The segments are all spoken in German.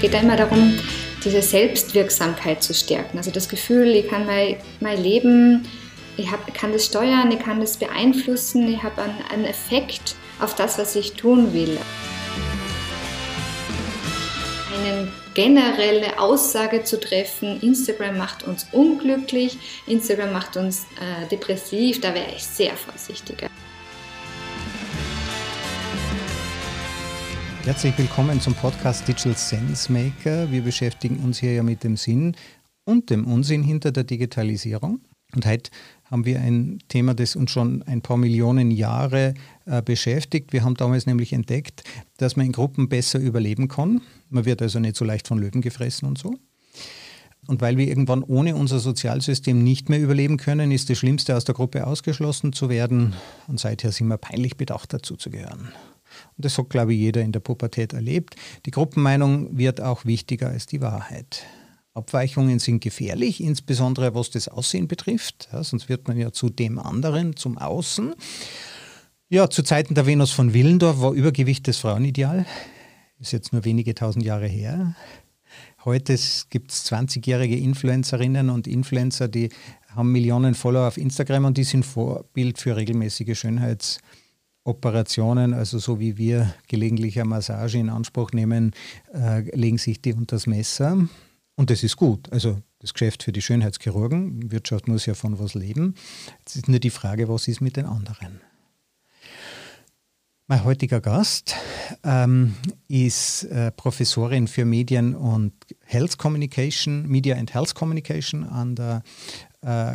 geht immer darum, diese Selbstwirksamkeit zu stärken. Also das Gefühl, ich kann mein, mein Leben, ich hab, kann das steuern, ich kann das beeinflussen, ich habe einen, einen Effekt auf das, was ich tun will. Eine generelle Aussage zu treffen, Instagram macht uns unglücklich, Instagram macht uns äh, depressiv, da wäre ich sehr vorsichtiger. Herzlich willkommen zum Podcast Digital Sense Maker. Wir beschäftigen uns hier ja mit dem Sinn und dem Unsinn hinter der Digitalisierung. Und heute haben wir ein Thema, das uns schon ein paar Millionen Jahre äh, beschäftigt. Wir haben damals nämlich entdeckt, dass man in Gruppen besser überleben kann. Man wird also nicht so leicht von Löwen gefressen und so. Und weil wir irgendwann ohne unser Sozialsystem nicht mehr überleben können, ist das Schlimmste, aus der Gruppe ausgeschlossen zu werden. Und seither sind wir peinlich bedacht, dazu zu gehören. Und das hat, glaube ich, jeder in der Pubertät erlebt. Die Gruppenmeinung wird auch wichtiger als die Wahrheit. Abweichungen sind gefährlich, insbesondere was das Aussehen betrifft. Ja, sonst wird man ja zu dem anderen, zum Außen. Ja, zu Zeiten der Venus von Willendorf war Übergewicht das Frauenideal. Ist jetzt nur wenige tausend Jahre her. Heute gibt es 20-jährige Influencerinnen und Influencer, die haben Millionen Follower auf Instagram und die sind Vorbild für regelmäßige Schönheits- Operationen, also so wie wir gelegentlich eine Massage in Anspruch nehmen, äh, legen sich die unter das Messer. Und das ist gut. Also das Geschäft für die Schönheitschirurgen, Wirtschaft muss ja von was leben. Jetzt ist nur die Frage, was ist mit den anderen? Mein heutiger Gast ähm, ist äh, Professorin für Medien und Health Communication, Media and Health Communication an der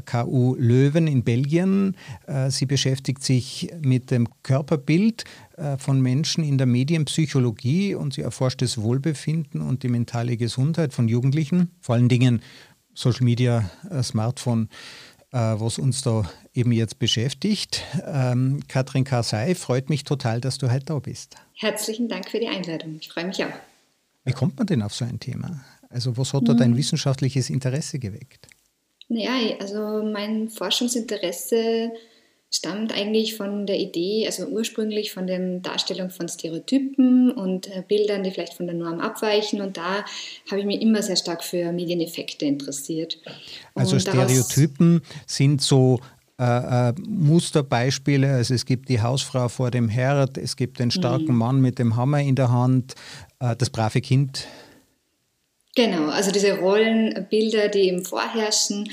KU Löwen in Belgien. Äh, sie beschäftigt sich mit dem Körperbild äh, von Menschen in der Medienpsychologie und sie erforscht das Wohlbefinden und die mentale Gesundheit von Jugendlichen, vor allen Dingen Social Media, Smartphone, was uns da eben jetzt beschäftigt. Ähm, Katrin Karsei, freut mich total, dass du heute da bist. Herzlichen Dank für die Einladung. Ich freue mich auch. Wie kommt man denn auf so ein Thema? Also was hat da dein hm. wissenschaftliches Interesse geweckt? Naja, also mein Forschungsinteresse stammt eigentlich von der Idee, also ursprünglich von der Darstellung von Stereotypen und äh, Bildern, die vielleicht von der Norm abweichen. Und da habe ich mich immer sehr stark für Medieneffekte interessiert. Also und Stereotypen sind so äh, äh, Musterbeispiele. Also es gibt die Hausfrau vor dem Herd, es gibt den starken mhm. Mann mit dem Hammer in der Hand, äh, das brave Kind Genau, also diese Rollenbilder, die eben vorherrschen.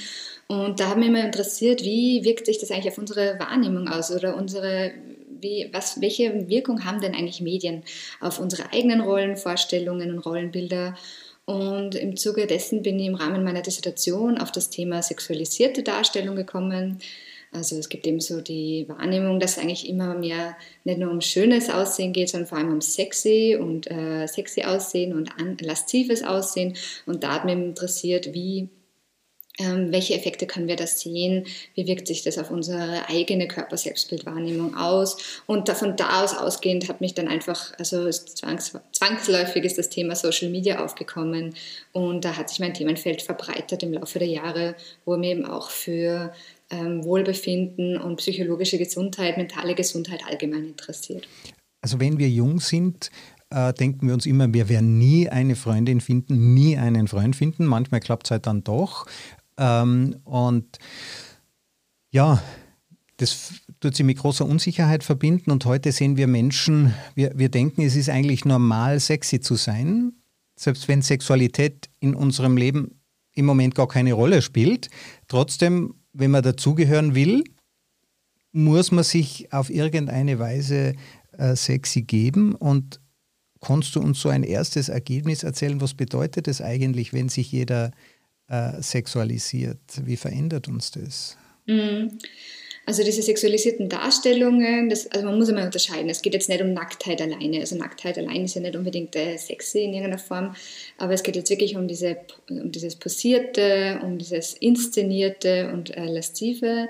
Und da haben mich immer interessiert, wie wirkt sich das eigentlich auf unsere Wahrnehmung aus oder unsere, wie, was, welche Wirkung haben denn eigentlich Medien auf unsere eigenen Rollenvorstellungen und Rollenbilder? Und im Zuge dessen bin ich im Rahmen meiner Dissertation auf das Thema sexualisierte Darstellung gekommen. Also es gibt eben so die Wahrnehmung, dass es eigentlich immer mehr nicht nur um schönes Aussehen geht, sondern vor allem um sexy und äh, sexy Aussehen und an, laszives Aussehen. Und da hat mich interessiert, wie ähm, welche Effekte können wir da sehen? Wie wirkt sich das auf unsere eigene Körperselbstbildwahrnehmung aus? Und von da aus ausgehend hat mich dann einfach, also zwangs, zwangsläufig ist das Thema Social Media aufgekommen und da hat sich mein Themenfeld verbreitert im Laufe der Jahre, wo mir eben auch für ähm, Wohlbefinden und psychologische Gesundheit, mentale Gesundheit allgemein interessiert. Also wenn wir jung sind, äh, denken wir uns immer, wir werden nie eine Freundin finden, nie einen Freund finden. Manchmal klappt es halt dann doch. Ähm, und ja, das tut sich mit großer Unsicherheit verbinden. Und heute sehen wir Menschen, wir, wir denken, es ist eigentlich normal, sexy zu sein. Selbst wenn Sexualität in unserem Leben im Moment gar keine Rolle spielt. Trotzdem wenn man dazugehören will, muss man sich auf irgendeine Weise äh, sexy geben und kannst du uns so ein erstes Ergebnis erzählen? Was bedeutet es eigentlich, wenn sich jeder äh, sexualisiert? Wie verändert uns das? Mhm. Also diese sexualisierten Darstellungen, das, also man muss immer unterscheiden. Es geht jetzt nicht um Nacktheit alleine. Also Nacktheit alleine ist ja nicht unbedingt äh, sexy in irgendeiner Form, aber es geht jetzt wirklich um, diese, um dieses Posierte, um dieses Inszenierte und äh, Lastive.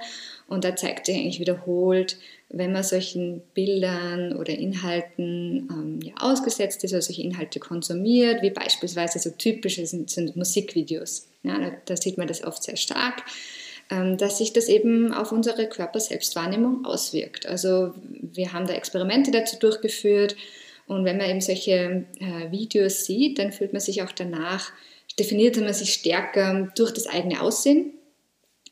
Und da zeigt sich eigentlich wiederholt, wenn man solchen Bildern oder Inhalten ähm, ja, ausgesetzt ist oder solche Inhalte konsumiert, wie beispielsweise so typische sind, sind Musikvideos. Ja, da, da sieht man das oft sehr stark dass sich das eben auf unsere Körperselbstwahrnehmung auswirkt. Also wir haben da Experimente dazu durchgeführt Und wenn man eben solche äh, Videos sieht, dann fühlt man sich auch danach, definiert man sich stärker durch das eigene Aussehen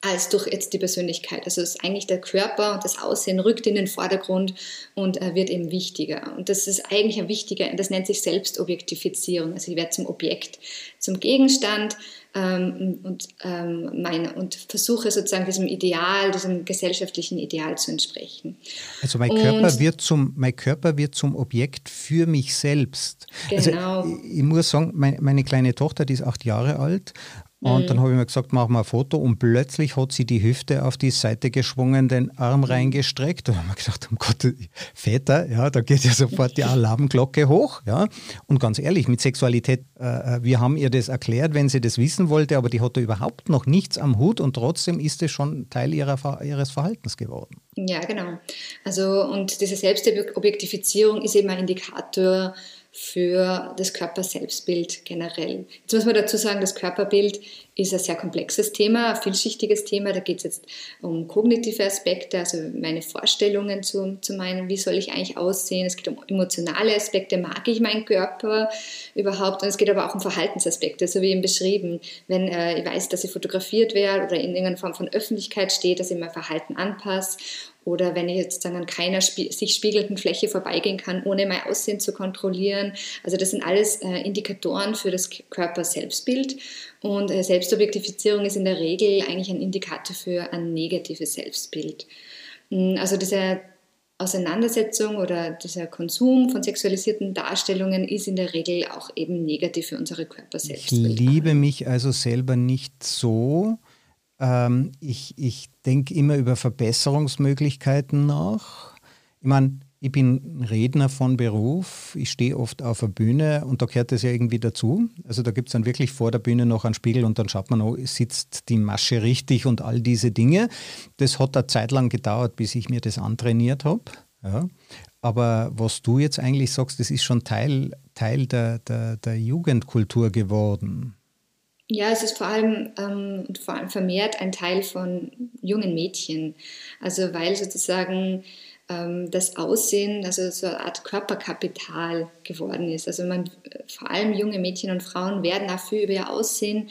als durch jetzt die Persönlichkeit. Also es ist eigentlich der Körper und das Aussehen rückt in den Vordergrund und äh, wird eben wichtiger. Und das ist eigentlich ein wichtiger, das nennt sich Selbstobjektifizierung. Also ich werde zum Objekt, zum Gegenstand ähm, und, ähm, meine, und versuche sozusagen diesem Ideal, diesem gesellschaftlichen Ideal zu entsprechen. Also mein Körper, wird, zum, mein Körper wird zum Objekt für mich selbst. Also genau. Also ich, ich muss sagen, meine, meine kleine Tochter, die ist acht Jahre alt und mhm. dann habe ich mir gesagt, machen wir ein Foto und plötzlich hat sie die Hüfte auf die Seite geschwungen, den Arm mhm. reingestreckt und dann haben wir gedacht, um Gott, Väter, ja, da geht ja sofort die Alarmglocke hoch. Ja. Und ganz ehrlich, mit Sexualität, äh, äh wir haben ihr das erklärt, wenn sie das wissen wollte, aber die hatte überhaupt noch nichts am Hut und trotzdem ist es schon Teil ihrer, ihres Verhaltens geworden. Ja, genau. Also und diese Selbstobjektifizierung ist eben ein Indikator, für das Körperselbstbild generell. Jetzt muss man dazu sagen, das Körperbild ist ein sehr komplexes Thema, ein vielschichtiges Thema. Da geht es jetzt um kognitive Aspekte, also meine Vorstellungen zu, zu meinem, wie soll ich eigentlich aussehen. Es geht um emotionale Aspekte, mag ich meinen Körper überhaupt? Und es geht aber auch um Verhaltensaspekte, so wie eben beschrieben. Wenn äh, ich weiß, dass ich fotografiert werde oder in irgendeiner Form von Öffentlichkeit steht, dass ich mein Verhalten anpasse oder wenn ich jetzt dann an keiner sich spiegelnden Fläche vorbeigehen kann, ohne mein Aussehen zu kontrollieren. Also das sind alles äh, Indikatoren für das Körper-Selbstbild. Und äh, Selbstobjektifizierung ist in der Regel eigentlich ein Indikator für ein negatives Selbstbild. Hm, also diese Auseinandersetzung oder dieser Konsum von sexualisierten Darstellungen ist in der Regel auch eben negativ für unsere Körper-Selbstbild. Ich liebe mich also selber nicht so, ähm, ich ich denke immer über Verbesserungsmöglichkeiten nach. Ich meine, ich bin Redner von Beruf, ich stehe oft auf der Bühne und da gehört das ja irgendwie dazu. Also da gibt es dann wirklich vor der Bühne noch einen Spiegel und dann schaut man, oh, sitzt die Masche richtig und all diese Dinge. Das hat eine Zeit lang gedauert, bis ich mir das antrainiert habe. Ja. Aber was du jetzt eigentlich sagst, das ist schon Teil, Teil der, der, der Jugendkultur geworden. Ja, es ist vor allem, ähm, vor allem vermehrt ein Teil von jungen Mädchen. Also weil sozusagen ähm, das Aussehen, also so eine Art Körperkapital geworden ist. Also man, vor allem junge Mädchen und Frauen werden dafür über ihr Aussehen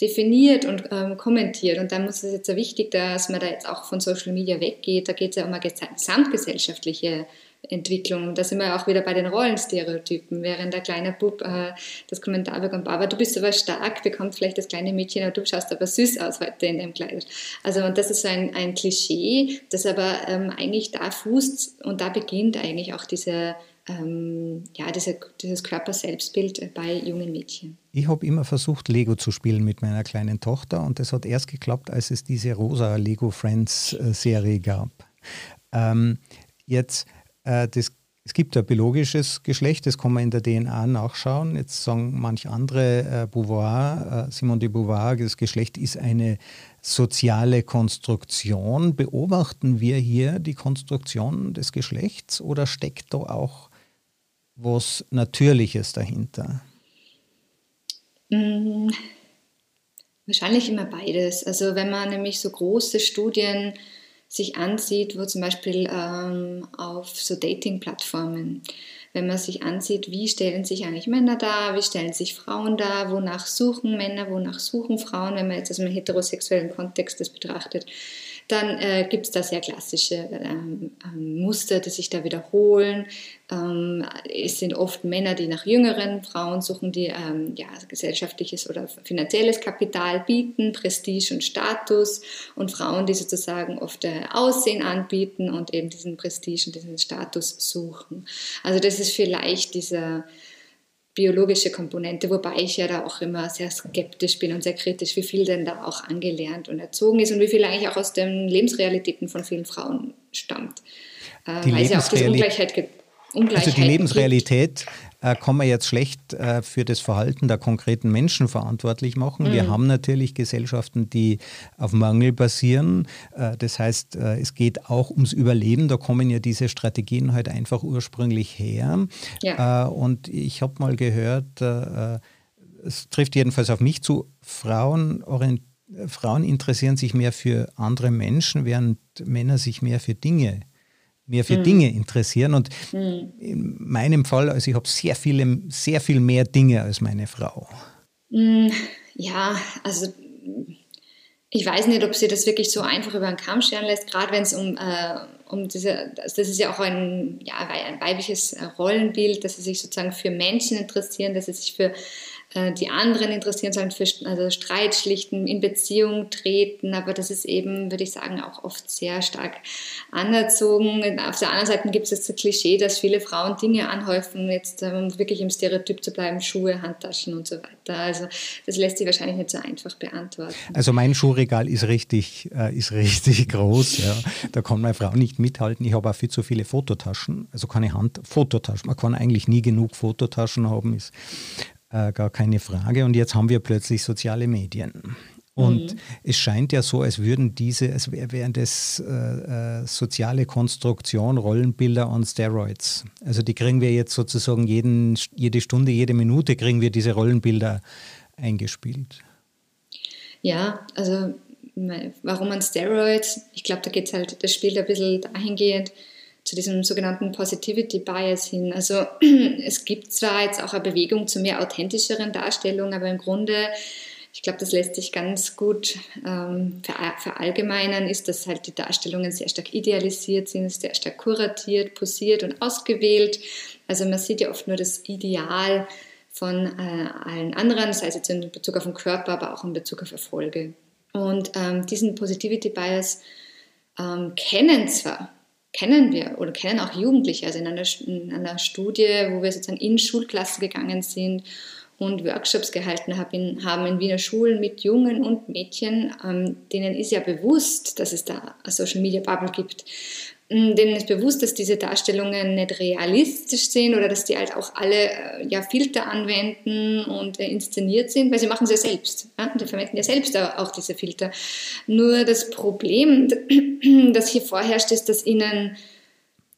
definiert und ähm, kommentiert. Und dann muss es jetzt sehr wichtig, dass man da jetzt auch von Social Media weggeht. Da geht es ja um eine gesamtgesellschaftliche Entwicklung. Da sind wir auch wieder bei den Rollenstereotypen. Während der kleine Bub äh, das Kommentar bekommt, Baba, du bist aber stark, bekommt vielleicht das kleine Mädchen, aber du schaust aber süß aus heute in dem Kleid. Also und das ist so ein, ein Klischee, das aber ähm, eigentlich da fußt und da beginnt eigentlich auch diese ähm, ja, diese, dieses Körperselbstbild bei jungen Mädchen. Ich habe immer versucht, Lego zu spielen mit meiner kleinen Tochter und das hat erst geklappt, als es diese rosa Lego Friends äh, Serie gab. Ähm, jetzt das, es gibt ein biologisches Geschlecht, das kann man in der DNA nachschauen. Jetzt sagen manch andere, äh, Beauvoir, äh, Simone de Beauvoir, das Geschlecht ist eine soziale Konstruktion. Beobachten wir hier die Konstruktion des Geschlechts oder steckt da auch was Natürliches dahinter? Mhm. Wahrscheinlich immer beides. Also wenn man nämlich so große Studien sich ansieht, wo zum Beispiel ähm, auf so Dating-Plattformen, wenn man sich ansieht, wie stellen sich eigentlich Männer dar, wie stellen sich Frauen dar, wonach suchen Männer, wonach suchen Frauen, wenn man jetzt aus einem heterosexuellen Kontext das betrachtet, dann äh, gibt es da sehr klassische ähm, ähm, Muster, die sich da wiederholen. Ähm, es sind oft Männer, die nach jüngeren Frauen suchen, die ähm, ja, gesellschaftliches oder finanzielles Kapital bieten, Prestige und Status und Frauen, die sozusagen oft äh, Aussehen anbieten und eben diesen Prestige und diesen Status suchen. Also das ist vielleicht dieser biologische Komponente, wobei ich ja da auch immer sehr skeptisch bin und sehr kritisch, wie viel denn da auch angelernt und erzogen ist und wie viel eigentlich auch aus den Lebensrealitäten von vielen Frauen stammt. Äh, Weil es ja auch diese Ungleichheit gibt. Ungleichheit also die Lebensrealität äh, kann man jetzt schlecht äh, für das Verhalten der konkreten Menschen verantwortlich machen. Mhm. Wir haben natürlich Gesellschaften, die auf Mangel basieren. Äh, das heißt, äh, es geht auch ums Überleben. Da kommen ja diese Strategien halt einfach ursprünglich her. Ja. Äh, und ich habe mal gehört, äh, es trifft jedenfalls auf mich zu, Frauen Frauen interessieren sich mehr für andere Menschen, während Männer sich mehr für Dinge mehr für mhm. Dinge interessieren. Und mhm. in meinem Fall, also ich habe sehr viele, sehr viel mehr Dinge als meine Frau. Mhm. Ja, also ich weiß nicht, ob sie das wirklich so einfach über den Kamm scheren lässt, gerade wenn es um, äh, um diese, das ist ja auch ein, ja, ein weibliches Rollenbild, dass sie sich sozusagen für Menschen interessieren, dass sie sich für die anderen interessieren sollen für also Streit schlichten, in Beziehung treten, aber das ist eben, würde ich sagen, auch oft sehr stark anerzogen. Auf der anderen Seite gibt es das Klischee, dass viele Frauen Dinge anhäufen, jetzt um wirklich im Stereotyp zu bleiben, Schuhe, Handtaschen und so weiter. Also das lässt sich wahrscheinlich nicht so einfach beantworten. Also mein Schuhregal ist richtig, äh, ist richtig groß. Ja. Da kann meine Frau nicht mithalten. Ich habe auch viel zu viele Fototaschen, also keine Handfototaschen. Man kann eigentlich nie genug Fototaschen haben. Ist äh, gar keine Frage. Und jetzt haben wir plötzlich soziale Medien. Und mhm. es scheint ja so, als würden diese, als wären das äh, äh, soziale Konstruktion, Rollenbilder on Steroids. Also die kriegen wir jetzt sozusagen jeden, jede Stunde, jede Minute kriegen wir diese Rollenbilder eingespielt. Ja, also warum an Steroids? Ich glaube, da geht es halt, das spielt ein bisschen dahingehend, zu diesem sogenannten Positivity Bias hin. Also es gibt zwar jetzt auch eine Bewegung zu mehr authentischeren Darstellungen, aber im Grunde, ich glaube, das lässt sich ganz gut ähm, verallgemeinern, ist, dass halt die Darstellungen sehr stark idealisiert sind, sehr stark kuratiert, posiert und ausgewählt. Also man sieht ja oft nur das Ideal von äh, allen anderen, sei es jetzt in Bezug auf den Körper, aber auch in Bezug auf Erfolge. Und ähm, diesen Positivity Bias ähm, kennen zwar kennen wir oder kennen auch Jugendliche. Also in einer, in einer Studie, wo wir sozusagen in Schulklassen gegangen sind und Workshops gehalten haben in Wiener Schulen mit Jungen und Mädchen, ähm, denen ist ja bewusst, dass es da eine Social Media Bubble gibt. Mm, denen ist bewusst, dass diese Darstellungen nicht realistisch sind oder dass die halt auch alle äh, ja, Filter anwenden und äh, inszeniert sind, weil sie machen sie ja selbst. Ja? Die verwenden ja selbst auch diese Filter. Nur das Problem, das hier vorherrscht, ist, dass ihnen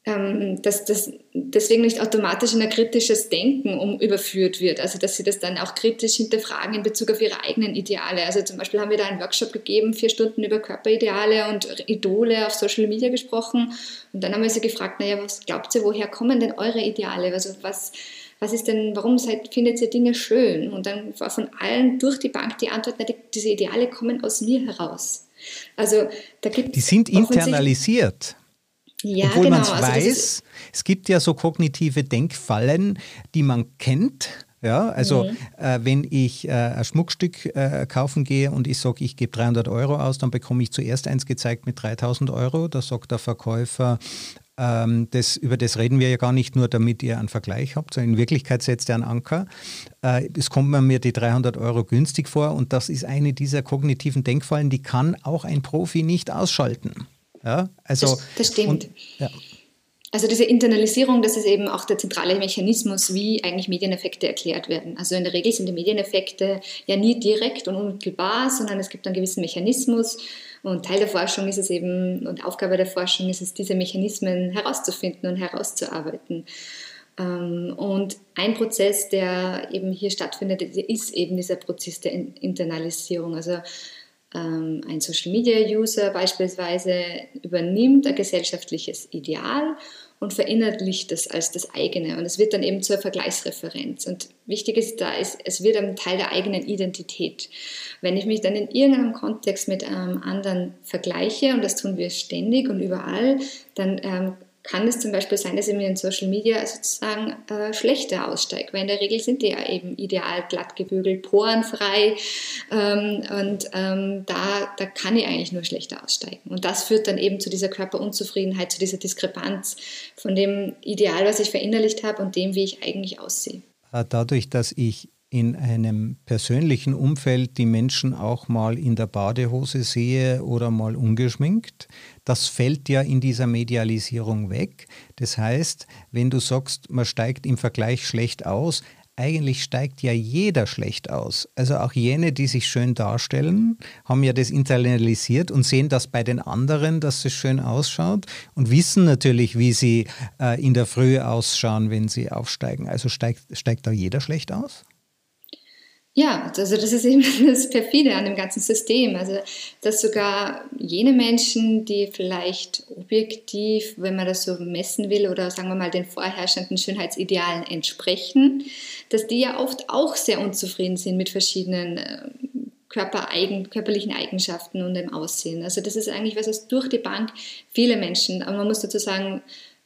ähm, dass das deswegen nicht automatisch in ein kritisches Denken um, überführt wird. Also dass sie das dann auch kritisch hinterfragen in Bezug auf ihre eigenen Ideale. Also zum Beispiel haben wir da einen Workshop gegeben, vier Stunden über Körperideale und Idole auf Social Media gesprochen. Und dann haben wir sie gefragt, naja, was glaubt ihr, woher kommen denn eure Ideale? Also was, was ist denn, warum seid, findet ihr Dinge schön? Und dann war von allen durch die Bank die Antwort, na, die, diese Ideale kommen aus mir heraus. Also da gibt Die sind internalisiert. Ja, Obwohl genau. man es also weiß, es gibt ja so kognitive Denkfallen, die man kennt. Ja, also mhm. äh, wenn ich äh, ein Schmuckstück äh, kaufen gehe und ich sage, ich gebe 300 Euro aus, dann bekomme ich zuerst eins gezeigt mit 3000 Euro. Da sagt der Verkäufer, ähm, das, über das reden wir ja gar nicht nur, damit ihr einen Vergleich habt, sondern in Wirklichkeit setzt er einen Anker. Äh, es kommt mir die 300 Euro günstig vor und das ist eine dieser kognitiven Denkfallen, die kann auch ein Profi nicht ausschalten. Ja, also, das, das stimmt. Und, ja. Also diese Internalisierung, das ist eben auch der zentrale Mechanismus, wie eigentlich Medieneffekte erklärt werden. Also in der Regel sind die Medieneffekte ja nie direkt und unmittelbar, sondern es gibt einen gewissen Mechanismus. Und Teil der Forschung ist es eben, und Aufgabe der Forschung ist es, diese Mechanismen herauszufinden und herauszuarbeiten. Ähm, und ein Prozess, der eben hier stattfindet, ist eben dieser Prozess der Internalisierung. Also ähm, ein Social-Media-User beispielsweise übernimmt ein gesellschaftliches Ideal und verinnerlicht das als das eigene. Und es wird dann eben zur Vergleichsreferenz. Und wichtig ist da, ist, es wird ein Teil der eigenen Identität. Wenn ich mich dann in irgendeinem Kontext mit einem anderen vergleiche, und das tun wir ständig und überall, dann ähm, kann es zum Beispiel sein, dass ich mir in Social Media sozusagen äh, schlechter aussteige, weil in der Regel sind die ja eben ideal glatt gebügelt, porenfrei ähm, und ähm, da, da kann ich eigentlich nur schlechter aussteigen. Und das führt dann eben zu dieser Körperunzufriedenheit, zu dieser Diskrepanz von dem Ideal, was ich verinnerlicht habe und dem, wie ich eigentlich aussehe. Äh, dadurch, dass ich in einem persönlichen Umfeld die Menschen auch mal in der Badehose sehe oder mal ungeschminkt, das fällt ja in dieser Medialisierung weg. Das heißt, wenn du sagst, man steigt im Vergleich schlecht aus, eigentlich steigt ja jeder schlecht aus. Also auch jene, die sich schön darstellen, haben ja das internalisiert und sehen das bei den anderen, dass es schön ausschaut und wissen natürlich, wie sie äh, in der Früh ausschauen, wenn sie aufsteigen. Also steigt, steigt da jeder schlecht aus? Ja, also das ist eben das Perfide an dem ganzen System. Also, dass sogar jene Menschen, die vielleicht objektiv, wenn man das so messen will, oder sagen wir mal den vorherrschenden Schönheitsidealen entsprechen, dass die ja oft auch sehr unzufrieden sind mit verschiedenen äh, Körpereigen, körperlichen Eigenschaften und dem Aussehen. Also das ist eigentlich was, was durch die Bank viele Menschen, aber man muss dazu sagen,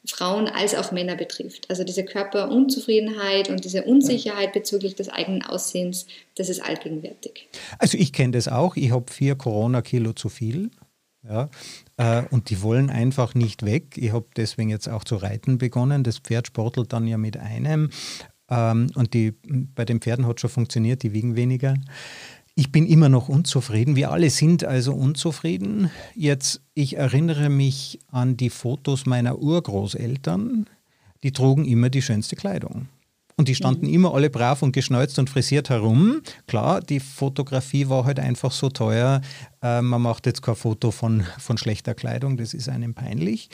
Frauen als auch Männer betrifft. Also diese Körperunzufriedenheit und diese Unsicherheit bezüglich des eigenen Aussehens, das ist allgegenwärtig. Also ich kenne das auch. Ich habe vier Corona-Kilo zu viel. Ja, äh, und die wollen einfach nicht weg. Ich habe deswegen jetzt auch zu reiten begonnen. Das Pferd sportelt dann ja mit einem. Ähm, und die, bei den Pferden hat schon funktioniert, die wiegen weniger. Ich bin immer noch unzufrieden. Wir alle sind also unzufrieden. Jetzt, ich erinnere mich an die Fotos meiner Urgroßeltern. Die trugen immer die schönste Kleidung. Und die standen mhm. immer alle brav und geschneuzt und frisiert herum. Klar, die Fotografie war halt einfach so teuer. Äh, man macht jetzt kein Foto von, von schlechter Kleidung, das ist einem peinlich.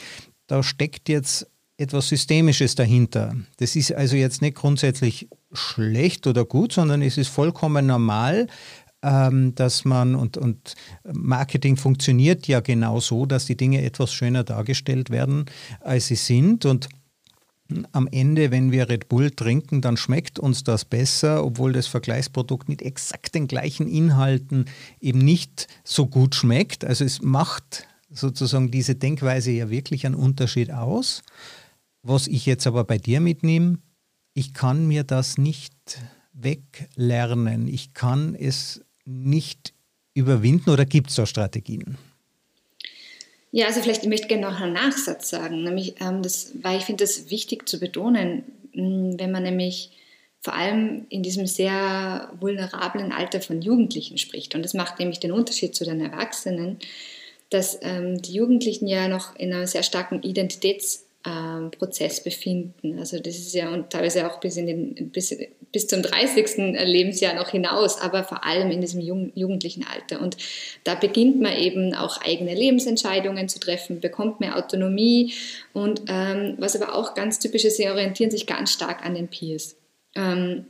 Da steckt jetzt etwas Systemisches dahinter. Das ist also jetzt nicht grundsätzlich schlecht oder gut, sondern es ist vollkommen normal, ähm, dass man und, und Marketing funktioniert ja genau so, dass die Dinge etwas schöner dargestellt werden, als sie sind. Und am Ende, wenn wir Red Bull trinken, dann schmeckt uns das besser, obwohl das Vergleichsprodukt mit exakt den gleichen Inhalten eben nicht so gut schmeckt. Also es macht sozusagen diese Denkweise ja wirklich einen Unterschied aus. Was ich jetzt aber bei dir mitnehme, ich kann mir das nicht weglernen. Ich kann es nicht überwinden oder gibt es da Strategien? Ja, also vielleicht ich möchte gerne noch einen Nachsatz sagen, nämlich, ähm, das, weil ich finde das wichtig zu betonen, mm, wenn man nämlich vor allem in diesem sehr vulnerablen Alter von Jugendlichen spricht. Und das macht nämlich den Unterschied zu den Erwachsenen, dass ähm, die Jugendlichen ja noch in einer sehr starken Identitäts- ähm, Prozess befinden. Also das ist ja und teilweise auch bis, in den, bis, bis zum 30. Lebensjahr noch hinaus, aber vor allem in diesem jung, jugendlichen Alter. Und da beginnt man eben auch eigene Lebensentscheidungen zu treffen, bekommt mehr Autonomie und ähm, was aber auch ganz typisch ist, sie orientieren sich ganz stark an den Peers. Ähm,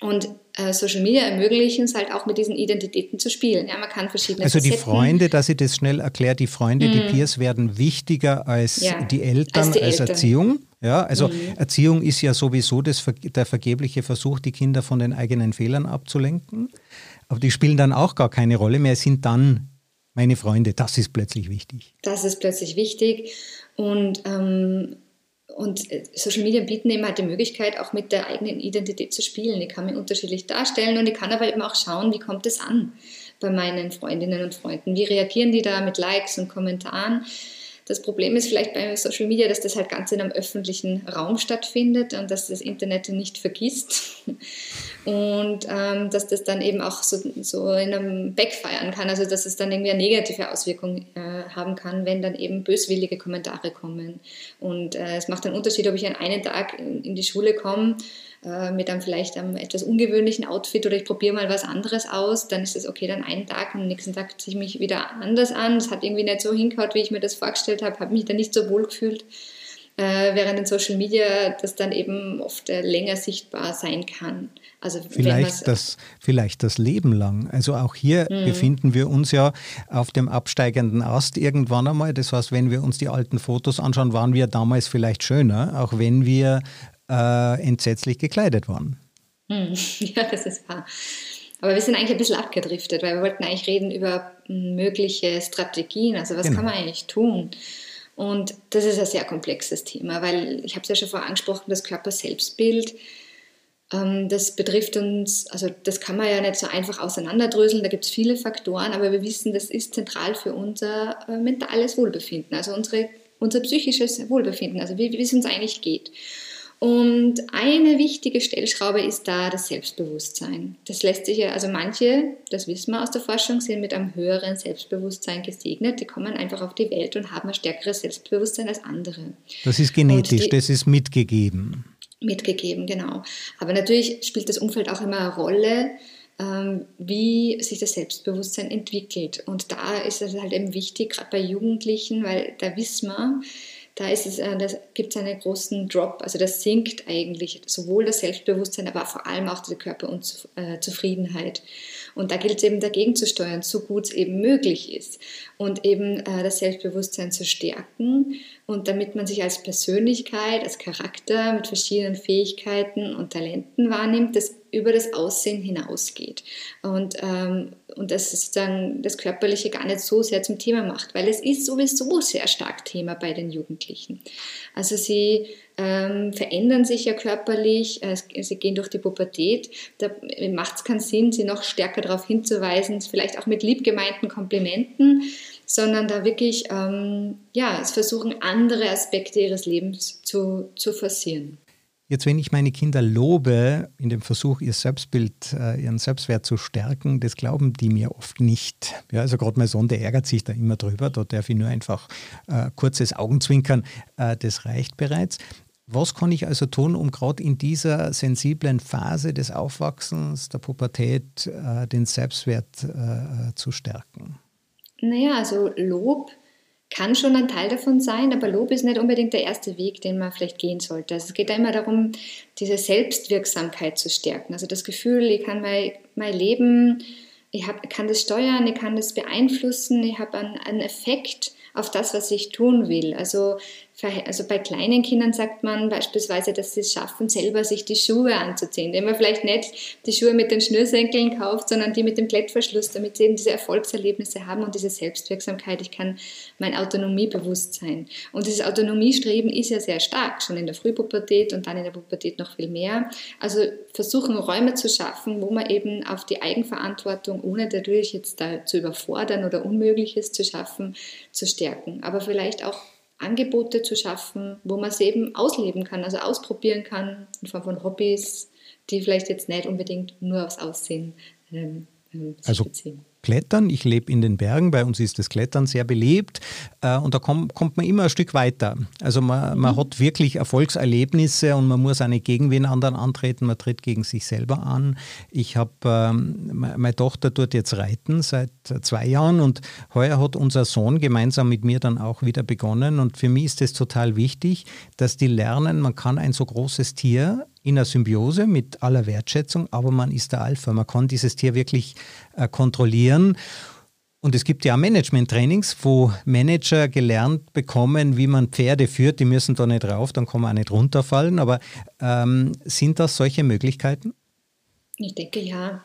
und äh, Social Media ermöglichen es halt auch mit diesen Identitäten zu spielen. Ja, man kann verschiedene Also die Facetten. Freunde, dass ich das schnell erkläre, die Freunde, mm. die mhm. Peers werden wichtiger als ja, die Eltern, als, die als Eltern. Erziehung. Ja, also mm. Erziehung ist ja sowieso das, der vergebliche Versuch, die Kinder von den eigenen Fehlern abzulenken. Aber die spielen dann auch gar keine Rolle mehr, sind dann meine Freunde. Das ist plötzlich wichtig. Das ist plötzlich wichtig. Und ähm, und äh, Social Media bieten eben halt die Möglichkeit, auch mit der eigenen Identität zu spielen. Ich kann mich unterschiedlich darstellen und ich kann aber eben auch schauen, wie kommt es an bei meinen Freundinnen und Freunden. Wie reagieren die da mit Likes und Kommentaren? Das Problem ist vielleicht bei Social Media, dass das halt ganz in einem öffentlichen Raum stattfindet und dass das Internet nicht vergisst und ähm, dass das dann eben auch so, so in einem Backfeiern kann, also dass es dann irgendwie eine negative Auswirkung äh, haben kann, wenn dann eben böswillige Kommentare kommen. Und äh, es macht einen Unterschied, ob ich an einen Tag in, in die Schule komme äh, mit einem vielleicht einem etwas ungewöhnlichen Outfit oder ich probiere mal was anderes aus, dann ist es okay, dann einen Tag und am nächsten Tag ziehe ich mich wieder anders an. Das hat irgendwie nicht so hingehaut, wie ich mir das vorgestellt habe, habe mich dann nicht so wohl gefühlt. Äh, während in Social Media das dann eben oft äh, länger sichtbar sein kann. Also vielleicht, das, vielleicht das Leben lang. Also auch hier mhm. befinden wir uns ja auf dem absteigenden Ast irgendwann einmal. Das heißt, wenn wir uns die alten Fotos anschauen, waren wir damals vielleicht schöner, auch wenn wir äh, entsetzlich gekleidet waren. Hm, ja, das ist wahr. Aber wir sind eigentlich ein bisschen abgedriftet, weil wir wollten eigentlich reden über mögliche Strategien. Also was genau. kann man eigentlich tun? Und das ist ein sehr komplexes Thema, weil ich habe es ja schon vorher angesprochen, das Körperselbstbild, ähm, das betrifft uns, also das kann man ja nicht so einfach auseinanderdröseln, da gibt es viele Faktoren, aber wir wissen, das ist zentral für unser äh, mentales Wohlbefinden, also unsere, unser psychisches Wohlbefinden, also wie, wie es uns eigentlich geht. Und eine wichtige Stellschraube ist da das Selbstbewusstsein. Das lässt sich ja, also manche, das wissen wir aus der Forschung, sind mit einem höheren Selbstbewusstsein gesegnet. Die kommen einfach auf die Welt und haben ein stärkeres Selbstbewusstsein als andere. Das ist genetisch, die, das ist mitgegeben. Mitgegeben, genau. Aber natürlich spielt das Umfeld auch immer eine Rolle, ähm, wie sich das Selbstbewusstsein entwickelt. Und da ist es halt eben wichtig, gerade bei Jugendlichen, weil da wissen wir, da ist es, äh, gibt es einen großen Drop, also das sinkt eigentlich sowohl das Selbstbewusstsein, aber vor allem auch die Körperzufriedenheit. Und da gilt es eben dagegen zu steuern, so gut es eben möglich ist. Und eben äh, das Selbstbewusstsein zu stärken und damit man sich als Persönlichkeit, als Charakter mit verschiedenen Fähigkeiten und Talenten wahrnimmt, das über das Aussehen hinausgeht. Und, ähm, und das sozusagen das Körperliche gar nicht so sehr zum Thema macht, weil es ist sowieso sehr stark Thema bei den Jugendlichen. Also sie ähm, verändern sich ja körperlich, äh, sie gehen durch die Pubertät. Da macht es keinen Sinn, sie noch stärker darauf hinzuweisen, vielleicht auch mit liebgemeinten Komplimenten, sondern da wirklich ähm, ja, es versuchen, andere Aspekte ihres Lebens zu, zu forcieren. Jetzt, wenn ich meine Kinder lobe, in dem Versuch, ihr Selbstbild, äh, ihren Selbstwert zu stärken, das glauben die mir oft nicht. Ja, also gerade mein Sohn, der ärgert sich da immer drüber, da darf ich nur einfach äh, kurzes Augenzwinkern, äh, das reicht bereits. Was kann ich also tun, um gerade in dieser sensiblen Phase des Aufwachsens, der Pubertät, äh, den Selbstwert äh, zu stärken? Naja, also Lob kann schon ein Teil davon sein, aber Lob ist nicht unbedingt der erste Weg, den man vielleicht gehen sollte. Also es geht immer darum, diese Selbstwirksamkeit zu stärken. Also das Gefühl, ich kann mein, mein Leben, ich hab, kann das steuern, ich kann das beeinflussen, ich habe einen, einen Effekt auf das, was ich tun will. Also also bei kleinen Kindern sagt man beispielsweise, dass sie es schaffen, selber sich die Schuhe anzuziehen, indem man vielleicht nicht die Schuhe mit den Schnürsenkeln kauft, sondern die mit dem Klettverschluss, damit sie eben diese Erfolgserlebnisse haben und diese Selbstwirksamkeit. Ich kann mein Autonomiebewusstsein. Und dieses Autonomiestreben ist ja sehr stark, schon in der Frühpubertät und dann in der Pubertät noch viel mehr. Also versuchen Räume zu schaffen, wo man eben auf die Eigenverantwortung, ohne dadurch jetzt da zu überfordern oder Unmögliches zu schaffen, zu stärken. Aber vielleicht auch Angebote zu schaffen, wo man es eben ausleben kann, also ausprobieren kann in Form von Hobbys, die vielleicht jetzt nicht unbedingt nur aufs Aussehen ähm, ähm also beziehen. Klettern. Ich lebe in den Bergen, bei uns ist das Klettern sehr belebt äh, und da kommt, kommt man immer ein Stück weiter. Also man, mhm. man hat wirklich Erfolgserlebnisse und man muss eine gegen wen anderen antreten, man tritt gegen sich selber an. Ich habe, ähm, meine Tochter tut jetzt reiten seit zwei Jahren und heuer hat unser Sohn gemeinsam mit mir dann auch wieder begonnen und für mich ist es total wichtig, dass die lernen, man kann ein so großes Tier in einer Symbiose mit aller Wertschätzung, aber man ist der Alpha. Man kann dieses Tier wirklich äh, kontrollieren. Und es gibt ja Management-Trainings, wo Manager gelernt bekommen, wie man Pferde führt. Die müssen da nicht rauf, dann kann man auch nicht runterfallen. Aber ähm, sind das solche Möglichkeiten? Ich denke ja.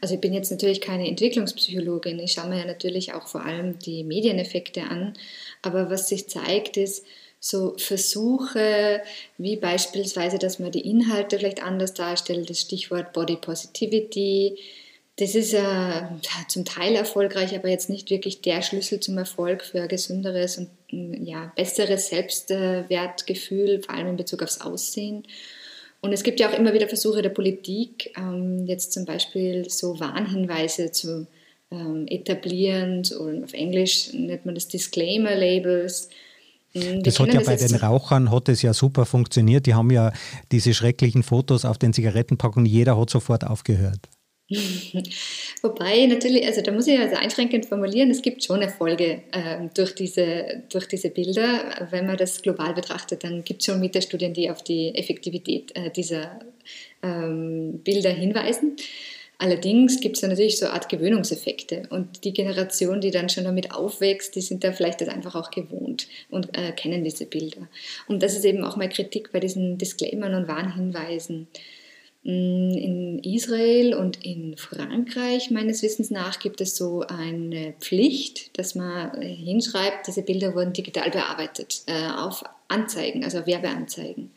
Also ich bin jetzt natürlich keine Entwicklungspsychologin. Ich schaue mir ja natürlich auch vor allem die Medieneffekte an. Aber was sich zeigt, ist, so Versuche, wie beispielsweise, dass man die Inhalte vielleicht anders darstellt, das Stichwort Body Positivity, das ist ja zum Teil erfolgreich, aber jetzt nicht wirklich der Schlüssel zum Erfolg für ein gesünderes und ja, besseres Selbstwertgefühl, vor allem in Bezug aufs Aussehen. Und es gibt ja auch immer wieder Versuche der Politik, ähm, jetzt zum Beispiel so Warnhinweise zu ähm, etablieren, oder auf Englisch nennt man das Disclaimer-Labels, Mhm, das hat ja bei den Rauchern hat es ja super funktioniert. Die haben ja diese schrecklichen Fotos auf den Zigarettenpackungen, jeder hat sofort aufgehört. Wobei natürlich, also da muss ich also einschränkend formulieren, es gibt schon Erfolge äh, durch, diese, durch diese Bilder. Wenn man das global betrachtet, dann gibt es schon Metastudien, die auf die Effektivität äh, dieser ähm, Bilder hinweisen. Allerdings gibt es da natürlich so eine Art Gewöhnungseffekte und die Generation, die dann schon damit aufwächst, die sind da vielleicht das einfach auch gewohnt und äh, kennen diese Bilder. Und das ist eben auch mal Kritik bei diesen Disclaimern und Warnhinweisen. Mm, in Israel und in Frankreich, meines Wissens nach, gibt es so eine Pflicht, dass man hinschreibt, diese Bilder wurden digital bearbeitet äh, auf Anzeigen, also Werbeanzeigen.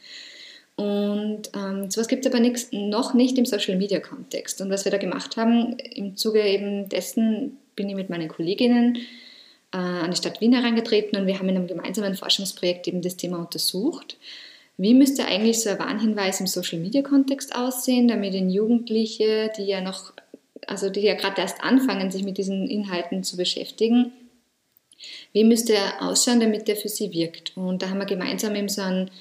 Und ähm, sowas gibt es aber nix, noch nicht im Social Media Kontext. Und was wir da gemacht haben, im Zuge eben dessen bin ich mit meinen Kolleginnen äh, an die Stadt Wien herangetreten und wir haben in einem gemeinsamen Forschungsprojekt eben das Thema untersucht. Wie müsste eigentlich so ein Warnhinweis im Social Media Kontext aussehen, damit in Jugendliche, die ja noch, also die ja gerade erst anfangen, sich mit diesen Inhalten zu beschäftigen, wie müsste er ausschauen, damit der für sie wirkt? Und da haben wir gemeinsam eben so einen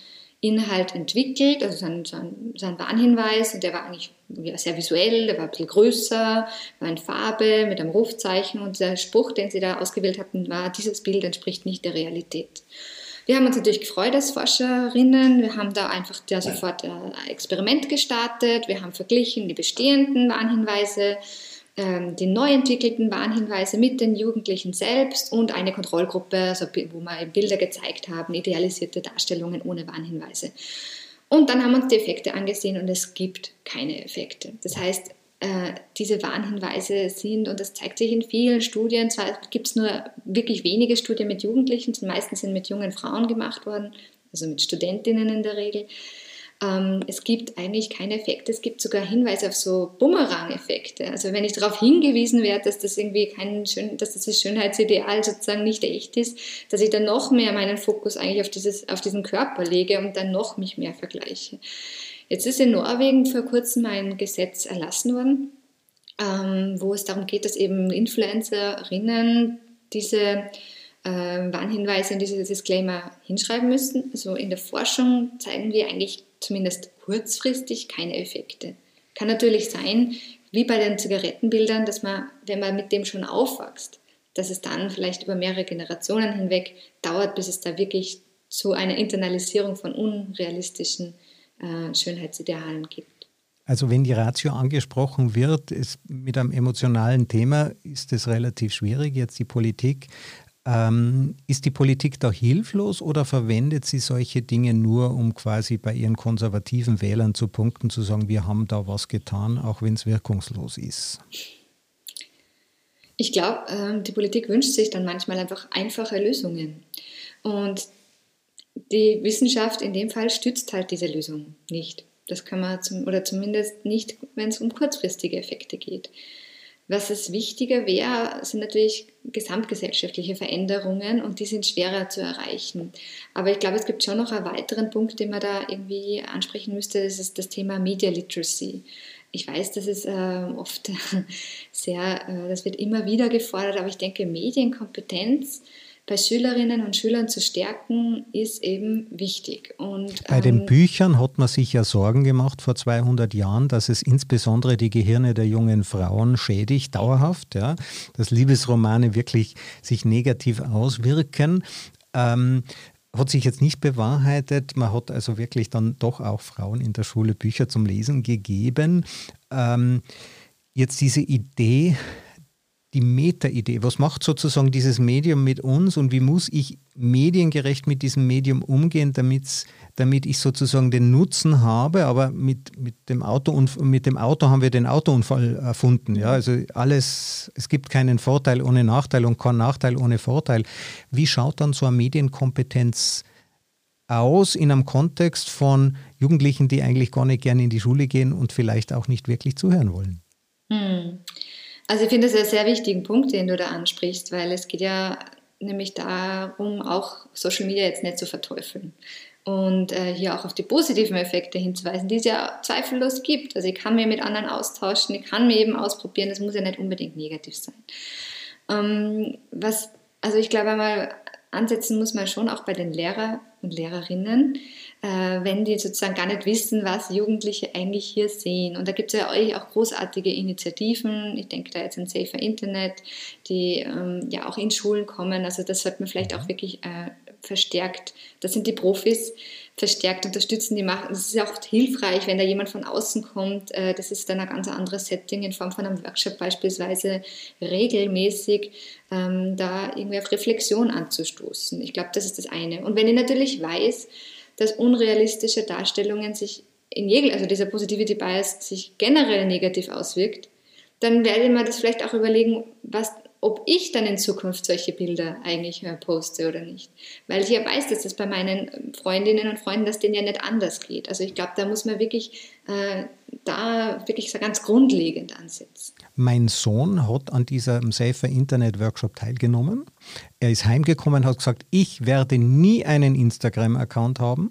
Inhalt entwickelt, also sein, sein, sein Warnhinweis, und der war eigentlich ja, sehr visuell, der war ein bisschen größer, war in Farbe mit einem Rufzeichen und der Spruch, den sie da ausgewählt hatten, war, dieses Bild entspricht nicht der Realität. Wir haben uns natürlich gefreut als Forscherinnen. Wir haben da einfach ja, sofort ein Experiment gestartet. Wir haben verglichen die bestehenden Warnhinweise, die neu entwickelten Warnhinweise mit den Jugendlichen selbst und eine Kontrollgruppe, also wo wir Bilder gezeigt haben, idealisierte Darstellungen ohne Warnhinweise. Und dann haben wir uns die Effekte angesehen und es gibt keine Effekte. Das heißt, äh, diese Warnhinweise sind, und das zeigt sich in vielen Studien, zwar gibt es nur wirklich wenige Studien mit Jugendlichen, die meisten sind mit jungen Frauen gemacht worden, also mit Studentinnen in der Regel, ähm, es gibt eigentlich keine Effekte. Es gibt sogar Hinweise auf so Bumerang-Effekte. Also wenn ich darauf hingewiesen werde, dass das irgendwie kein Schön dass das Schönheitsideal sozusagen nicht echt ist, dass ich dann noch mehr meinen Fokus eigentlich auf, dieses, auf diesen Körper lege und dann noch mich mehr vergleiche. Jetzt ist in Norwegen vor kurzem ein Gesetz erlassen worden, ähm, wo es darum geht, dass eben Influencerinnen diese äh, Warnhinweise und diese Disclaimer hinschreiben müssten. Also in der Forschung zeigen wir eigentlich zumindest kurzfristig keine Effekte. Kann natürlich sein, wie bei den Zigarettenbildern, dass man, wenn man mit dem schon aufwächst, dass es dann vielleicht über mehrere Generationen hinweg dauert, bis es da wirklich zu einer Internalisierung von unrealistischen äh, Schönheitsidealen gibt. Also wenn die Ratio angesprochen wird, ist mit einem emotionalen Thema ist es relativ schwierig, jetzt die Politik ähm, ist die Politik da hilflos oder verwendet sie solche Dinge nur, um quasi bei ihren konservativen Wählern zu punkten, zu sagen, wir haben da was getan, auch wenn es wirkungslos ist? Ich glaube, ähm, die Politik wünscht sich dann manchmal einfach einfache Lösungen. Und die Wissenschaft in dem Fall stützt halt diese Lösung nicht. Das kann man zum, oder zumindest nicht, wenn es um kurzfristige Effekte geht. Was es wichtiger wäre, sind natürlich gesamtgesellschaftliche Veränderungen und die sind schwerer zu erreichen. Aber ich glaube, es gibt schon noch einen weiteren Punkt, den man da irgendwie ansprechen müsste, das ist das Thema Media Literacy. Ich weiß, das ist äh, oft sehr, äh, das wird immer wieder gefordert, aber ich denke, Medienkompetenz bei Schülerinnen und Schülern zu stärken, ist eben wichtig. Und, bei den ähm, Büchern hat man sich ja Sorgen gemacht vor 200 Jahren, dass es insbesondere die Gehirne der jungen Frauen schädigt, dauerhaft, ja, dass Liebesromane wirklich sich negativ auswirken. Ähm, hat sich jetzt nicht bewahrheitet. Man hat also wirklich dann doch auch Frauen in der Schule Bücher zum Lesen gegeben. Ähm, jetzt diese Idee, die Meta-Idee. Was macht sozusagen dieses Medium mit uns und wie muss ich mediengerecht mit diesem Medium umgehen, damit ich sozusagen den Nutzen habe, aber mit, mit, dem Auto, mit dem Auto haben wir den Autounfall erfunden. Ja? Also alles, es gibt keinen Vorteil ohne Nachteil und keinen Nachteil ohne Vorteil. Wie schaut dann so eine Medienkompetenz aus in einem Kontext von Jugendlichen, die eigentlich gar nicht gerne in die Schule gehen und vielleicht auch nicht wirklich zuhören wollen? Hm. Also ich finde das einen sehr wichtigen Punkt, den du da ansprichst, weil es geht ja nämlich darum, auch Social Media jetzt nicht zu verteufeln und äh, hier auch auf die positiven Effekte hinzuweisen, die es ja zweifellos gibt. Also ich kann mir mit anderen austauschen, ich kann mir eben ausprobieren, das muss ja nicht unbedingt negativ sein. Ähm, was, also ich glaube einmal, ansetzen muss man schon auch bei den Lehrer und Lehrerinnen, wenn die sozusagen gar nicht wissen, was Jugendliche eigentlich hier sehen. Und da gibt es ja auch großartige Initiativen. Ich denke da jetzt an Safer Internet, die ähm, ja auch in Schulen kommen. Also das sollte man vielleicht auch mhm. wirklich äh, verstärkt, das sind die Profis, verstärkt unterstützen, die machen. Das ist ja auch hilfreich, wenn da jemand von außen kommt. Äh, das ist dann ein ganz anderes Setting in Form von einem Workshop beispielsweise regelmäßig ähm, da irgendwie auf Reflexion anzustoßen. Ich glaube, das ist das eine. Und wenn ich natürlich weiß, dass unrealistische Darstellungen sich in jegel, also dieser Positivity Bias sich generell negativ auswirkt, dann werde ich mir das vielleicht auch überlegen, was, ob ich dann in Zukunft solche Bilder eigentlich poste oder nicht. Weil ich ja weiß, dass das bei meinen Freundinnen und Freunden, dass denen ja nicht anders geht. Also ich glaube, da muss man wirklich äh, da wirklich so ganz grundlegend ansetzen. Mein Sohn hat an diesem Safer Internet Workshop teilgenommen. Er ist heimgekommen und hat gesagt, ich werde nie einen Instagram-Account haben.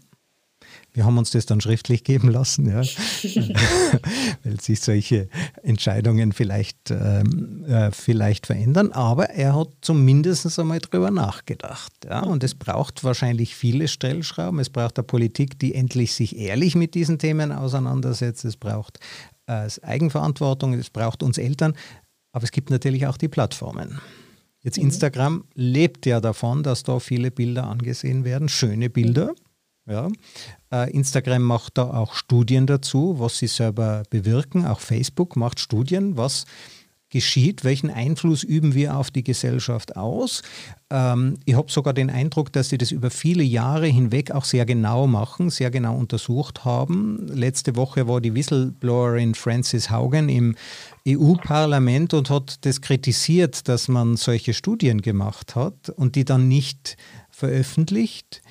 Wir haben uns das dann schriftlich geben lassen, ja, weil sich solche Entscheidungen vielleicht, ähm, äh, vielleicht verändern. Aber er hat zumindest einmal drüber nachgedacht. Ja, und es braucht wahrscheinlich viele Stellschrauben. Es braucht eine Politik, die endlich sich ehrlich mit diesen Themen auseinandersetzt. Es braucht äh, Eigenverantwortung, es braucht uns Eltern. Aber es gibt natürlich auch die Plattformen. Jetzt mhm. Instagram lebt ja davon, dass da viele Bilder angesehen werden, schöne Bilder. Ja. Äh, Instagram macht da auch Studien dazu, was sie selber bewirken. Auch Facebook macht Studien, was geschieht, welchen Einfluss üben wir auf die Gesellschaft aus. Ähm, ich habe sogar den Eindruck, dass sie das über viele Jahre hinweg auch sehr genau machen, sehr genau untersucht haben. Letzte Woche war die Whistleblowerin Frances Haugen im EU-Parlament und hat das kritisiert, dass man solche Studien gemacht hat und die dann nicht veröffentlicht.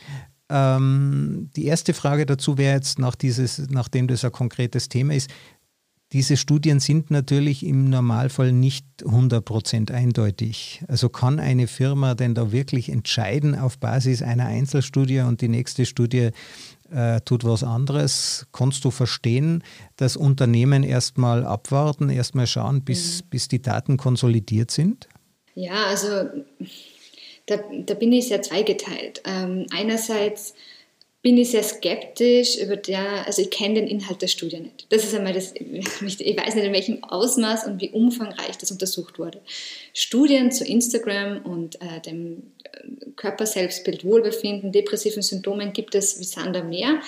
Ähm, die erste Frage dazu wäre jetzt, nach dieses, nachdem das ein konkretes Thema ist, diese Studien sind natürlich im Normalfall nicht 100% eindeutig. Also kann eine Firma denn da wirklich entscheiden auf Basis einer Einzelstudie und die nächste Studie äh, tut was anderes? Kannst du verstehen, dass Unternehmen erstmal abwarten, erstmal schauen, bis, mhm. bis die Daten konsolidiert sind? Ja, also da, da bin ich sehr zweigeteilt. Ähm, einerseits bin ich sehr skeptisch über der, also ich kenne den Inhalt der Studie nicht. Das ist einmal das, ich weiß nicht in welchem Ausmaß und wie umfangreich das untersucht wurde. Studien zu Instagram und äh, dem äh, Körperselbstbild, Wohlbefinden, depressiven Symptomen gibt es wie Sander mehr.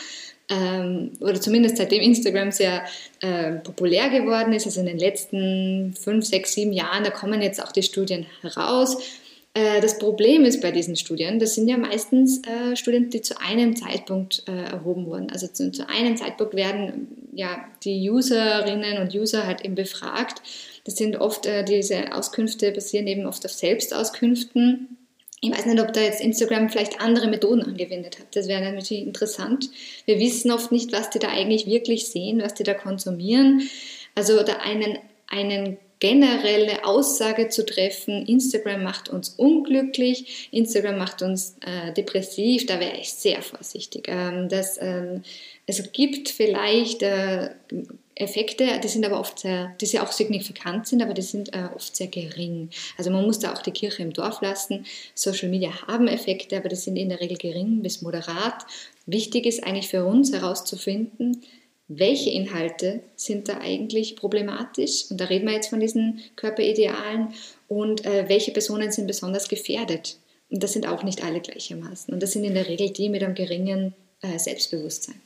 Ähm, oder zumindest seitdem Instagram sehr äh, populär geworden ist, also in den letzten fünf, sechs, sieben Jahren, da kommen jetzt auch die Studien heraus das Problem ist bei diesen Studien, das sind ja meistens äh, Studien, die zu einem Zeitpunkt äh, erhoben wurden. Also zu, zu, einem Zeitpunkt werden ja die Userinnen und User halt eben befragt. Das sind oft, äh, diese Auskünfte basieren eben oft auf Selbstauskünften. Ich weiß nicht, ob da jetzt Instagram vielleicht andere Methoden angewendet hat. Das wäre natürlich interessant. Wir wissen oft nicht, was die da eigentlich wirklich sehen, was die da konsumieren. Also da einen, einen generelle Aussage zu treffen, Instagram macht uns unglücklich, Instagram macht uns äh, depressiv, da wäre ich sehr vorsichtig. Ähm, das, ähm, es gibt vielleicht äh, Effekte, die sind aber oft sehr, die sehr auch signifikant sind, aber die sind äh, oft sehr gering. Also man muss da auch die Kirche im Dorf lassen. Social Media haben Effekte, aber die sind in der Regel gering bis moderat. Wichtig ist eigentlich für uns herauszufinden, welche Inhalte sind da eigentlich problematisch? Und da reden wir jetzt von diesen Körperidealen und äh, welche Personen sind besonders gefährdet? Und das sind auch nicht alle gleichermaßen. Und das sind in der Regel die mit einem geringen äh, Selbstbewusstsein.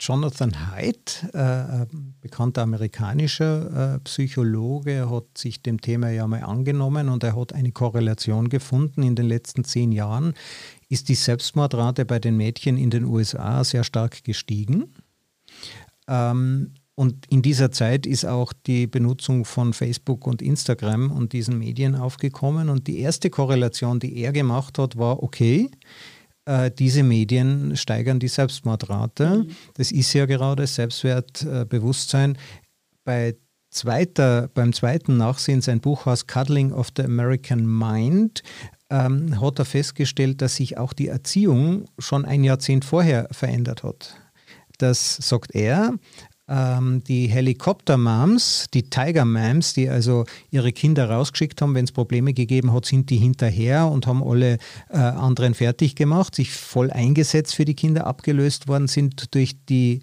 Jonathan Haidt, äh, bekannter amerikanischer äh, Psychologe, hat sich dem Thema ja mal angenommen und er hat eine Korrelation gefunden. In den letzten zehn Jahren ist die Selbstmordrate bei den Mädchen in den USA sehr stark gestiegen. Ähm, und in dieser Zeit ist auch die Benutzung von Facebook und Instagram und diesen Medien aufgekommen. Und die erste Korrelation, die er gemacht hat, war, okay, äh, diese Medien steigern die Selbstmordrate. Mhm. Das ist ja gerade Selbstwertbewusstsein. Bei zweiter, beim zweiten Nachsehen, sein Buch heißt Cuddling of the American Mind, ähm, hat er festgestellt, dass sich auch die Erziehung schon ein Jahrzehnt vorher verändert hat das sagt er, ähm, die Helikopter-Moms, die Tiger-Moms, die also ihre Kinder rausgeschickt haben, wenn es Probleme gegeben hat, sind die hinterher und haben alle äh, anderen fertig gemacht, sich voll eingesetzt für die Kinder, abgelöst worden sind durch die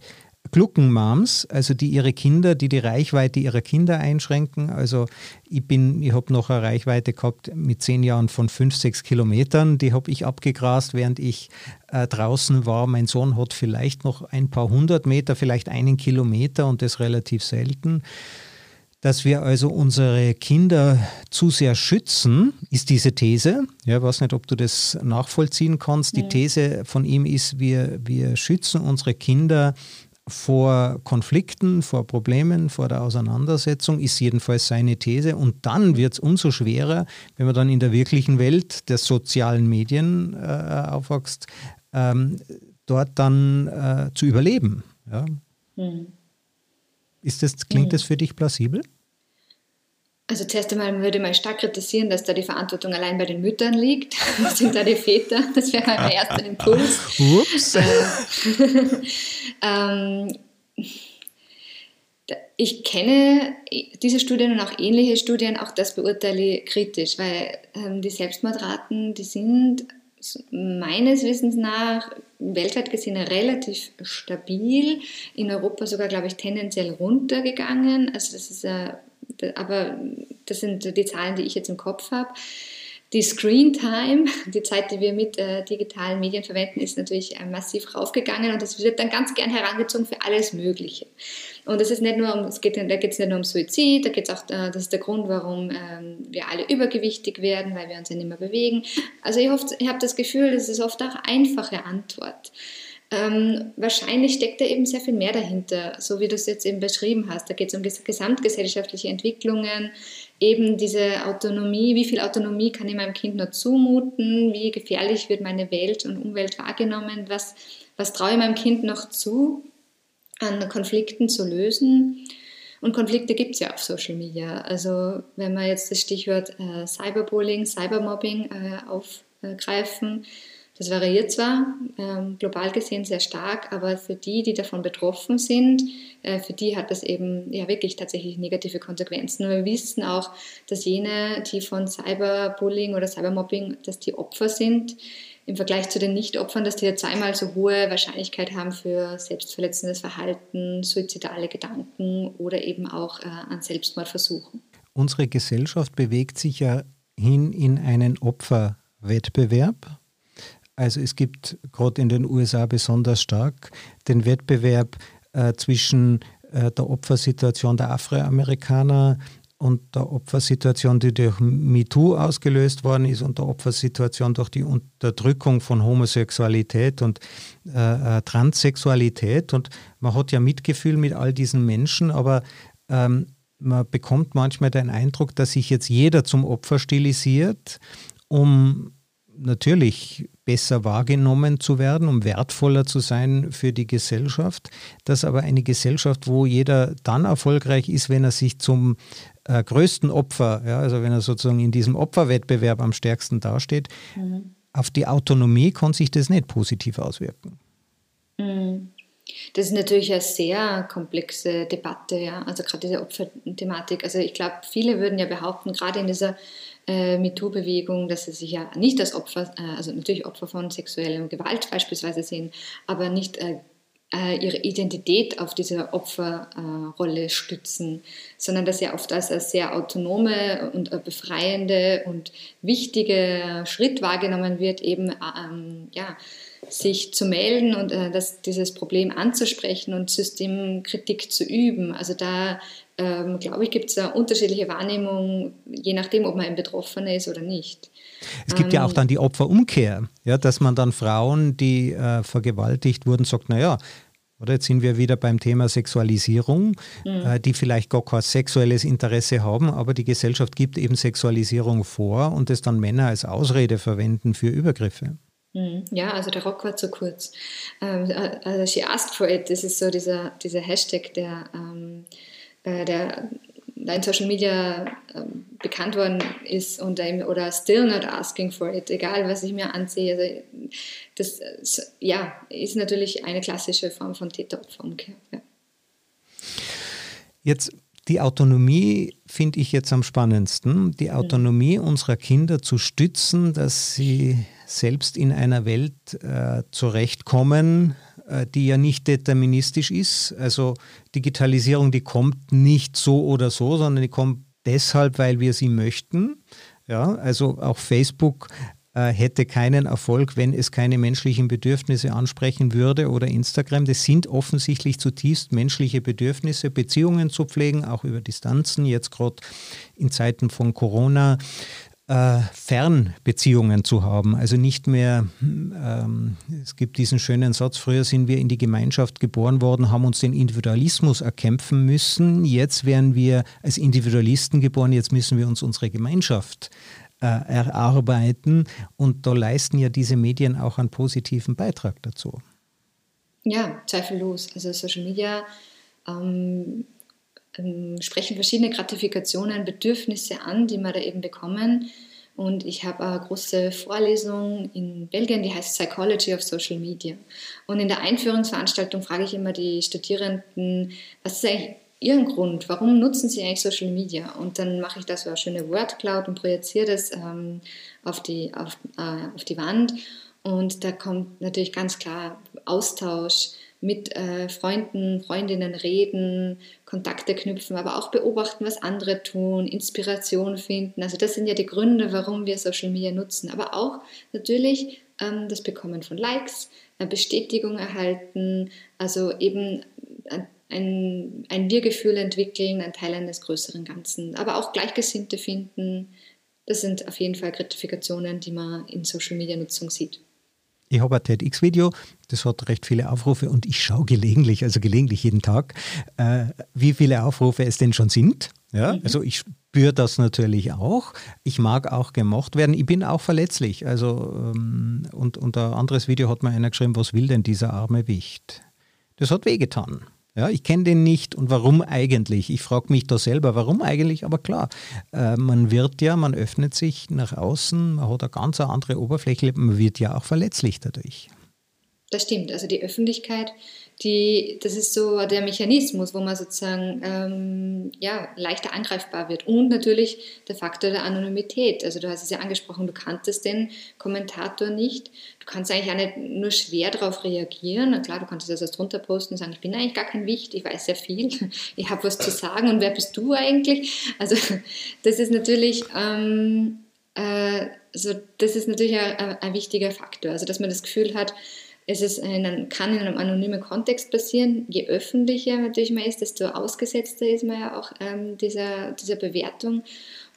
Gluckenmoms, also die ihre Kinder, die die Reichweite ihrer Kinder einschränken. Also ich bin, ich habe noch eine Reichweite gehabt mit zehn Jahren von fünf, sechs Kilometern. Die habe ich abgegrast, während ich äh, draußen war. Mein Sohn hat vielleicht noch ein paar hundert Meter, vielleicht einen Kilometer und das relativ selten. Dass wir also unsere Kinder zu sehr schützen, ist diese These. Ja, ich weiß nicht, ob du das nachvollziehen kannst. Die These von ihm ist, wir, wir schützen unsere Kinder vor Konflikten, vor Problemen, vor der Auseinandersetzung, ist jedenfalls seine These. Und dann wird es umso schwerer, wenn man dann in der wirklichen Welt der sozialen Medien äh, aufwächst, ähm, dort dann äh, zu überleben. Ja? Mhm. Ist das, klingt mhm. das für dich plausibel? Also zuerst einmal würde man stark kritisieren, dass da die Verantwortung allein bei den Müttern liegt. Das sind da die Väter. Das wäre mein erster Impuls. Ups. Äh, ähm, ich kenne diese Studien und auch ähnliche Studien, auch das beurteile ich kritisch, weil ähm, die Selbstmordraten, die sind meines Wissens nach weltweit gesehen relativ stabil, in Europa sogar, glaube ich, tendenziell runtergegangen. Also das ist aber das sind die Zahlen, die ich jetzt im Kopf habe. Die Screen Time, die Zeit, die wir mit äh, digitalen Medien verwenden, ist natürlich äh, massiv raufgegangen und das wird dann ganz gern herangezogen für alles Mögliche. Und es ist nicht nur um, es geht, da geht es nicht nur um Suizid, da geht es auch, äh, das ist der Grund, warum ähm, wir alle übergewichtig werden, weil wir uns ja nicht mehr bewegen. Also ich, ich habe das Gefühl, das ist oft auch einfache Antwort. Ähm, wahrscheinlich steckt da eben sehr viel mehr dahinter, so wie du es jetzt eben beschrieben hast. Da geht es um gesamtgesellschaftliche Entwicklungen, eben diese Autonomie, wie viel Autonomie kann ich meinem Kind nur zumuten, wie gefährlich wird meine Welt und Umwelt wahrgenommen, was, was traue ich meinem Kind noch zu, an Konflikten zu lösen. Und Konflikte gibt es ja auf Social Media. Also wenn wir jetzt das Stichwort äh, Cyberbullying, Cybermobbing äh, aufgreifen, das variiert zwar ähm, global gesehen sehr stark, aber für die, die davon betroffen sind, äh, für die hat das eben ja wirklich tatsächlich negative Konsequenzen. Wir wissen auch, dass jene, die von Cyberbullying oder Cybermobbing, dass die Opfer sind, im Vergleich zu den Nicht-Opfern, dass die zweimal so hohe Wahrscheinlichkeit haben für selbstverletzendes Verhalten, suizidale Gedanken oder eben auch äh, an Selbstmordversuchen. Unsere Gesellschaft bewegt sich ja hin in einen Opferwettbewerb. Also es gibt gerade in den USA besonders stark den Wettbewerb äh, zwischen äh, der Opfersituation der Afroamerikaner und der Opfersituation, die durch MeToo ausgelöst worden ist und der Opfersituation durch die Unterdrückung von Homosexualität und äh, äh Transsexualität. Und man hat ja Mitgefühl mit all diesen Menschen, aber ähm, man bekommt manchmal den Eindruck, dass sich jetzt jeder zum Opfer stilisiert, um natürlich besser wahrgenommen zu werden, um wertvoller zu sein für die Gesellschaft. Das aber eine Gesellschaft, wo jeder dann erfolgreich ist, wenn er sich zum äh, größten Opfer, ja, also wenn er sozusagen in diesem Opferwettbewerb am stärksten dasteht, mhm. auf die Autonomie kann sich das nicht positiv auswirken. Mhm. Das ist natürlich eine sehr komplexe Debatte, ja. Also gerade diese Opferthematik. Also ich glaube, viele würden ja behaupten, gerade in dieser äh, MeToo-Bewegung, dass sie sich ja nicht als Opfer, äh, also natürlich Opfer von sexueller Gewalt beispielsweise sehen, aber nicht äh, äh, ihre Identität auf diese Opferrolle stützen, sondern dass ja oft als sehr autonome und befreiende und wichtige Schritt wahrgenommen wird, eben ähm, ja, sich zu melden und äh, das, dieses Problem anzusprechen und Systemkritik zu üben. Also da ähm, glaube ich, gibt es eine unterschiedliche Wahrnehmung, je nachdem, ob man ein Betroffener ist oder nicht. Es gibt ähm, ja auch dann die Opferumkehr, ja, dass man dann Frauen, die äh, vergewaltigt wurden, sagt, naja, oder jetzt sind wir wieder beim Thema Sexualisierung, mhm. äh, die vielleicht gar kein sexuelles Interesse haben, aber die Gesellschaft gibt eben Sexualisierung vor und es dann Männer als Ausrede verwenden für Übergriffe. Mhm. Ja, also der Rock war zu kurz. Ähm, also she asked for it, das ist so dieser, dieser Hashtag, der ähm, äh, der in Social Media äh, bekannt worden ist und oder still not asking for it, egal was ich mir ansehe. Also das ja, ist natürlich eine klassische Form von Täter-Opfer-Umkehr. Ja. Jetzt die Autonomie finde ich jetzt am spannendsten. Die Autonomie unserer Kinder zu stützen, dass sie selbst in einer Welt äh, zurechtkommen, äh, die ja nicht deterministisch ist. Also Digitalisierung, die kommt nicht so oder so, sondern die kommt deshalb, weil wir sie möchten. Ja, also auch Facebook äh, hätte keinen Erfolg, wenn es keine menschlichen Bedürfnisse ansprechen würde oder Instagram. Das sind offensichtlich zutiefst menschliche Bedürfnisse, Beziehungen zu pflegen, auch über Distanzen, jetzt gerade in Zeiten von Corona äh, Fernbeziehungen zu haben. Also nicht mehr, ähm, es gibt diesen schönen Satz, früher sind wir in die Gemeinschaft geboren worden, haben uns den Individualismus erkämpfen müssen. Jetzt werden wir als Individualisten geboren, jetzt müssen wir uns unsere Gemeinschaft äh, erarbeiten. Und da leisten ja diese Medien auch einen positiven Beitrag dazu. Ja, zweifellos. Also Social Media ähm, sprechen verschiedene Gratifikationen, Bedürfnisse an, die wir da eben bekommen. Und ich habe eine große Vorlesung in Belgien, die heißt Psychology of Social Media. Und in der Einführungsveranstaltung frage ich immer die Studierenden, was ist eigentlich Ihren Grund? Warum nutzen Sie eigentlich Social Media? Und dann mache ich da so eine schöne Word Cloud und projiziere das ähm, auf, die, auf, äh, auf die Wand. Und da kommt natürlich ganz klar Austausch, mit äh, Freunden, Freundinnen reden, Kontakte knüpfen, aber auch beobachten, was andere tun, Inspiration finden. Also das sind ja die Gründe, warum wir Social Media nutzen. Aber auch natürlich ähm, das Bekommen von Likes, eine Bestätigung erhalten, also eben ein, ein Wir-Gefühl entwickeln, ein Teil eines größeren Ganzen, aber auch Gleichgesinnte finden. Das sind auf jeden Fall Gratifikationen, die man in Social-Media-Nutzung sieht. Ich habe ein TEDx-Video, das hat recht viele Aufrufe und ich schaue gelegentlich, also gelegentlich jeden Tag, äh, wie viele Aufrufe es denn schon sind. Ja, mhm. also ich spüre das natürlich auch. Ich mag auch gemocht werden. Ich bin auch verletzlich. Also, ähm, und, und ein anderes Video hat mir einer geschrieben, was will denn dieser arme Wicht? Das hat wehgetan. Ja, ich kenne den nicht und warum eigentlich? Ich frage mich da selber, warum eigentlich? Aber klar, äh, man wird ja, man öffnet sich nach außen, man hat eine ganz andere Oberfläche, man wird ja auch verletzlich dadurch. Das stimmt. Also die Öffentlichkeit die, das ist so der Mechanismus, wo man sozusagen ähm, ja, leichter angreifbar wird. Und natürlich der Faktor der Anonymität. Also du hast es ja angesprochen, du kanntest den Kommentator nicht. Du kannst eigentlich auch nicht nur schwer darauf reagieren. Na klar, du kannst das erst drunter posten und sagen, ich bin eigentlich gar kein Wicht, ich weiß sehr viel, ich habe was zu sagen und wer bist du eigentlich? Also das ist natürlich... Ähm, äh, also das ist natürlich ein, ein wichtiger Faktor. Also dass man das Gefühl hat, es ist in kann in einem anonymen Kontext passieren. Je öffentlicher natürlich man ist, desto ausgesetzter ist man ja auch ähm, dieser, dieser Bewertung.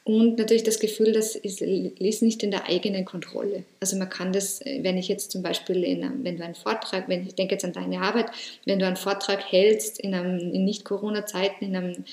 Und natürlich das Gefühl, das ist, ist, nicht in der eigenen Kontrolle. Also man kann das, wenn ich jetzt zum Beispiel, in einem, wenn du einen Vortrag, wenn ich denke jetzt an deine Arbeit, wenn du einen Vortrag hältst in, einem, in Nicht-Corona-Zeiten, in einem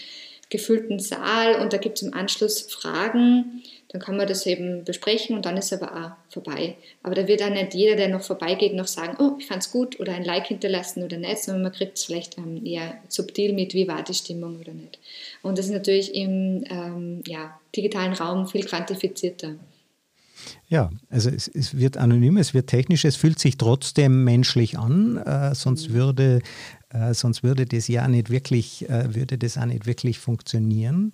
gefüllten Saal und da gibt es im Anschluss Fragen, dann kann man das eben besprechen und dann ist aber auch vorbei. Aber da wird dann nicht jeder, der noch vorbeigeht, noch sagen, oh, ich fand's gut oder ein Like hinterlassen oder nicht, sondern man kriegt es vielleicht ähm, eher subtil mit, wie war die Stimmung oder nicht. Und das ist natürlich im ähm, ja, digitalen Raum viel quantifizierter. Ja, also es, es, wird anonym, es wird technisch, es fühlt sich trotzdem menschlich an, äh, sonst mhm. würde äh, sonst würde das ja nicht wirklich, äh, würde das auch nicht wirklich funktionieren.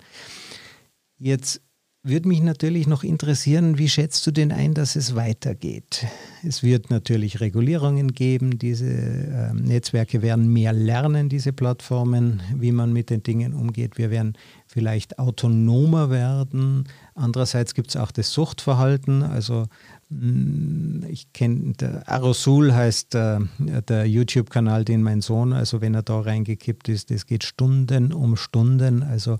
Jetzt würde mich natürlich noch interessieren, wie schätzt du denn ein, dass es weitergeht? Es wird natürlich Regulierungen geben, diese äh, Netzwerke werden mehr lernen, diese Plattformen, wie man mit den Dingen umgeht. Wir werden vielleicht autonomer werden. Andererseits gibt es auch das Suchtverhalten, also ich kenne, Aerosul heißt äh, der YouTube-Kanal, den mein Sohn, also wenn er da reingekippt ist, das geht Stunden um Stunden. Also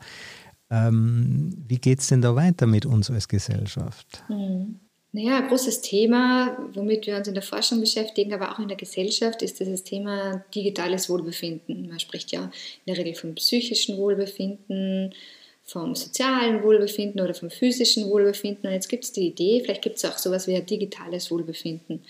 ähm, wie geht es denn da weiter mit uns als Gesellschaft? Hm. Naja, ein großes Thema, womit wir uns in der Forschung beschäftigen, aber auch in der Gesellschaft, ist das Thema digitales Wohlbefinden. Man spricht ja in der Regel vom psychischen Wohlbefinden, vom sozialen Wohlbefinden oder vom physischen Wohlbefinden. Und jetzt gibt es die Idee, vielleicht gibt es auch sowas wie ein digitales Wohlbefinden.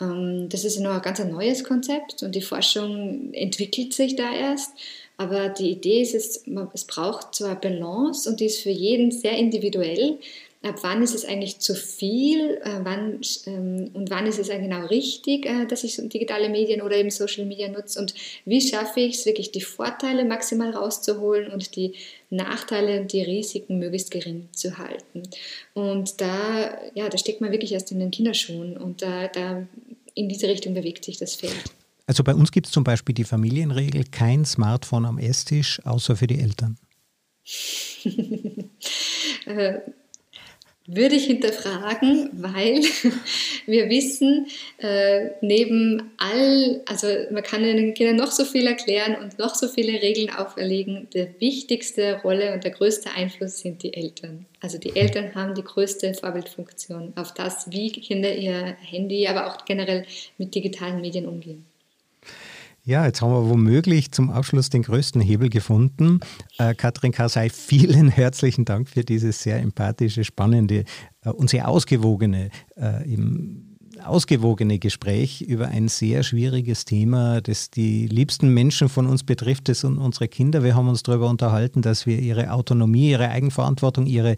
Ähm, das ist noch ein ganz neues Konzept und die Forschung entwickelt sich da erst. Aber die Idee ist, es, es braucht zwar Balance und die ist für jeden sehr individuell. Ab wann ist es eigentlich zu viel äh, wann, ähm, und wann ist es genau richtig, äh, dass ich digitale Medien oder eben Social Media nutze und wie schaffe ich es wirklich, die Vorteile maximal rauszuholen und die Nachteile und die Risiken möglichst gering zu halten. Und da, ja, da steckt man wirklich erst in den Kinderschuhen und da, da in diese Richtung bewegt sich das Feld. Also bei uns gibt es zum Beispiel die Familienregel, kein Smartphone am Esstisch, außer für die Eltern. würde ich hinterfragen, weil wir wissen, äh, neben all, also man kann den Kindern noch so viel erklären und noch so viele Regeln auferlegen, die wichtigste Rolle und der größte Einfluss sind die Eltern. Also die Eltern haben die größte Vorbildfunktion auf das, wie Kinder ihr Handy, aber auch generell mit digitalen Medien umgehen. Ja, jetzt haben wir womöglich zum Abschluss den größten Hebel gefunden. Äh, Katrin Karsei, vielen herzlichen Dank für dieses sehr empathische, spannende äh, und sehr ausgewogene, äh, im, ausgewogene Gespräch über ein sehr schwieriges Thema, das die liebsten Menschen von uns betrifft, das sind unsere Kinder. Wir haben uns darüber unterhalten, dass wir ihre Autonomie, ihre Eigenverantwortung, ihre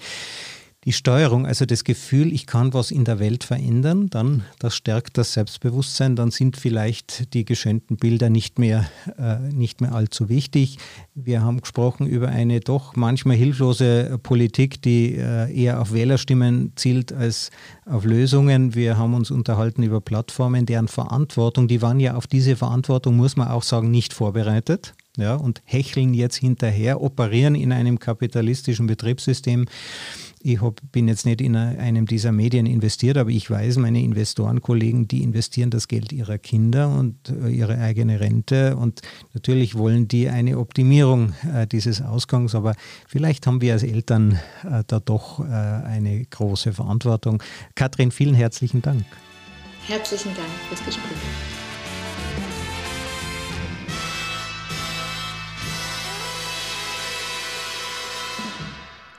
die Steuerung, also das Gefühl, ich kann was in der Welt verändern, dann das stärkt das Selbstbewusstsein, dann sind vielleicht die geschönten Bilder nicht mehr, äh, nicht mehr allzu wichtig. Wir haben gesprochen über eine doch manchmal hilflose Politik, die äh, eher auf Wählerstimmen zielt als auf Lösungen. Wir haben uns unterhalten über Plattformen, deren Verantwortung, die waren ja auf diese Verantwortung, muss man auch sagen, nicht vorbereitet ja, und hecheln jetzt hinterher, operieren in einem kapitalistischen Betriebssystem. Ich hab, bin jetzt nicht in einem dieser Medien investiert, aber ich weiß, meine Investorenkollegen, die investieren das Geld ihrer Kinder und äh, ihre eigene Rente. Und natürlich wollen die eine Optimierung äh, dieses Ausgangs, aber vielleicht haben wir als Eltern äh, da doch äh, eine große Verantwortung. Katrin, vielen herzlichen Dank. Herzlichen Dank fürs Gespräch.